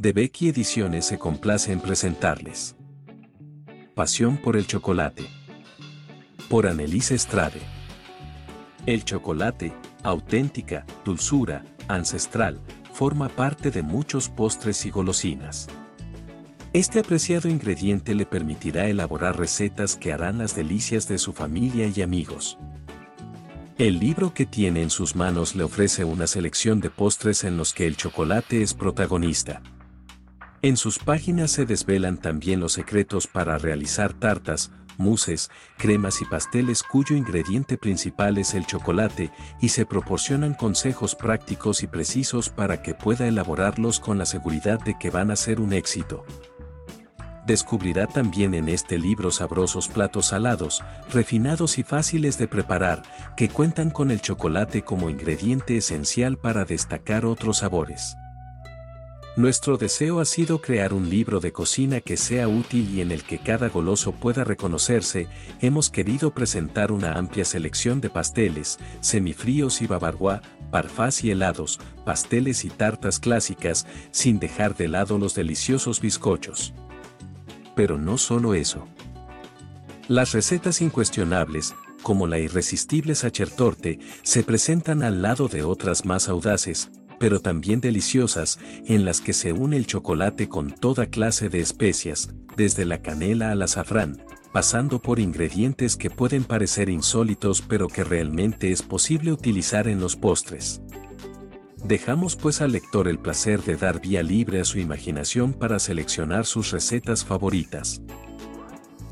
de Becky Ediciones se complace en presentarles. Pasión por el chocolate. Por Annelise Estrade. El chocolate, auténtica, dulzura, ancestral, forma parte de muchos postres y golosinas. Este apreciado ingrediente le permitirá elaborar recetas que harán las delicias de su familia y amigos. El libro que tiene en sus manos le ofrece una selección de postres en los que el chocolate es protagonista. En sus páginas se desvelan también los secretos para realizar tartas, muses, cremas y pasteles cuyo ingrediente principal es el chocolate y se proporcionan consejos prácticos y precisos para que pueda elaborarlos con la seguridad de que van a ser un éxito. Descubrirá también en este libro sabrosos platos salados, refinados y fáciles de preparar, que cuentan con el chocolate como ingrediente esencial para destacar otros sabores. Nuestro deseo ha sido crear un libro de cocina que sea útil y en el que cada goloso pueda reconocerse, hemos querido presentar una amplia selección de pasteles, semifríos y babarguá, parfás y helados, pasteles y tartas clásicas, sin dejar de lado los deliciosos bizcochos. Pero no solo eso. Las recetas incuestionables, como la irresistible sachertorte, se presentan al lado de otras más audaces, pero también deliciosas, en las que se une el chocolate con toda clase de especias, desde la canela al azafrán, pasando por ingredientes que pueden parecer insólitos pero que realmente es posible utilizar en los postres. Dejamos pues al lector el placer de dar vía libre a su imaginación para seleccionar sus recetas favoritas.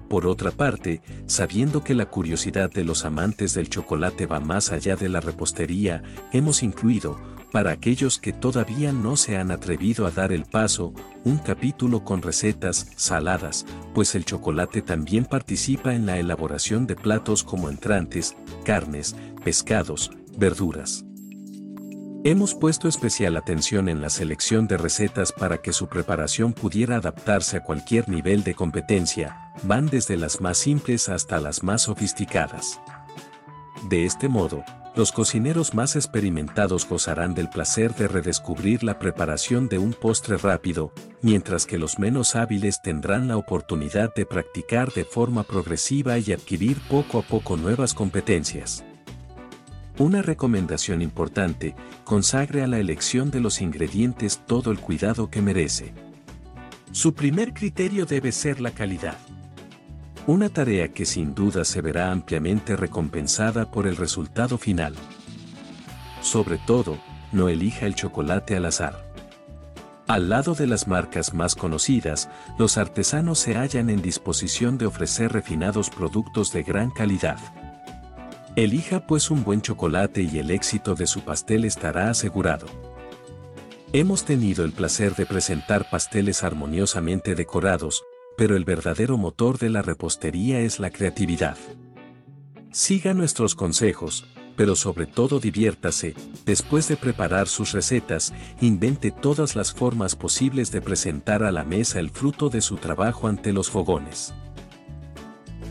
Por otra parte, sabiendo que la curiosidad de los amantes del chocolate va más allá de la repostería, hemos incluido, para aquellos que todavía no se han atrevido a dar el paso, un capítulo con recetas saladas, pues el chocolate también participa en la elaboración de platos como entrantes, carnes, pescados, verduras. Hemos puesto especial atención en la selección de recetas para que su preparación pudiera adaptarse a cualquier nivel de competencia, van desde las más simples hasta las más sofisticadas. De este modo, los cocineros más experimentados gozarán del placer de redescubrir la preparación de un postre rápido, mientras que los menos hábiles tendrán la oportunidad de practicar de forma progresiva y adquirir poco a poco nuevas competencias. Una recomendación importante, consagre a la elección de los ingredientes todo el cuidado que merece. Su primer criterio debe ser la calidad. Una tarea que sin duda se verá ampliamente recompensada por el resultado final. Sobre todo, no elija el chocolate al azar. Al lado de las marcas más conocidas, los artesanos se hallan en disposición de ofrecer refinados productos de gran calidad. Elija pues un buen chocolate y el éxito de su pastel estará asegurado. Hemos tenido el placer de presentar pasteles armoniosamente decorados, pero el verdadero motor de la repostería es la creatividad. Siga nuestros consejos, pero sobre todo diviértase, después de preparar sus recetas, invente todas las formas posibles de presentar a la mesa el fruto de su trabajo ante los fogones.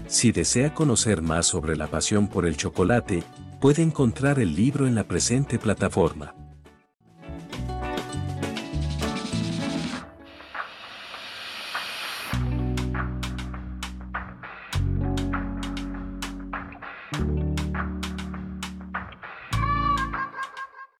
Si desea conocer más sobre la pasión por el chocolate, puede encontrar el libro en la presente plataforma.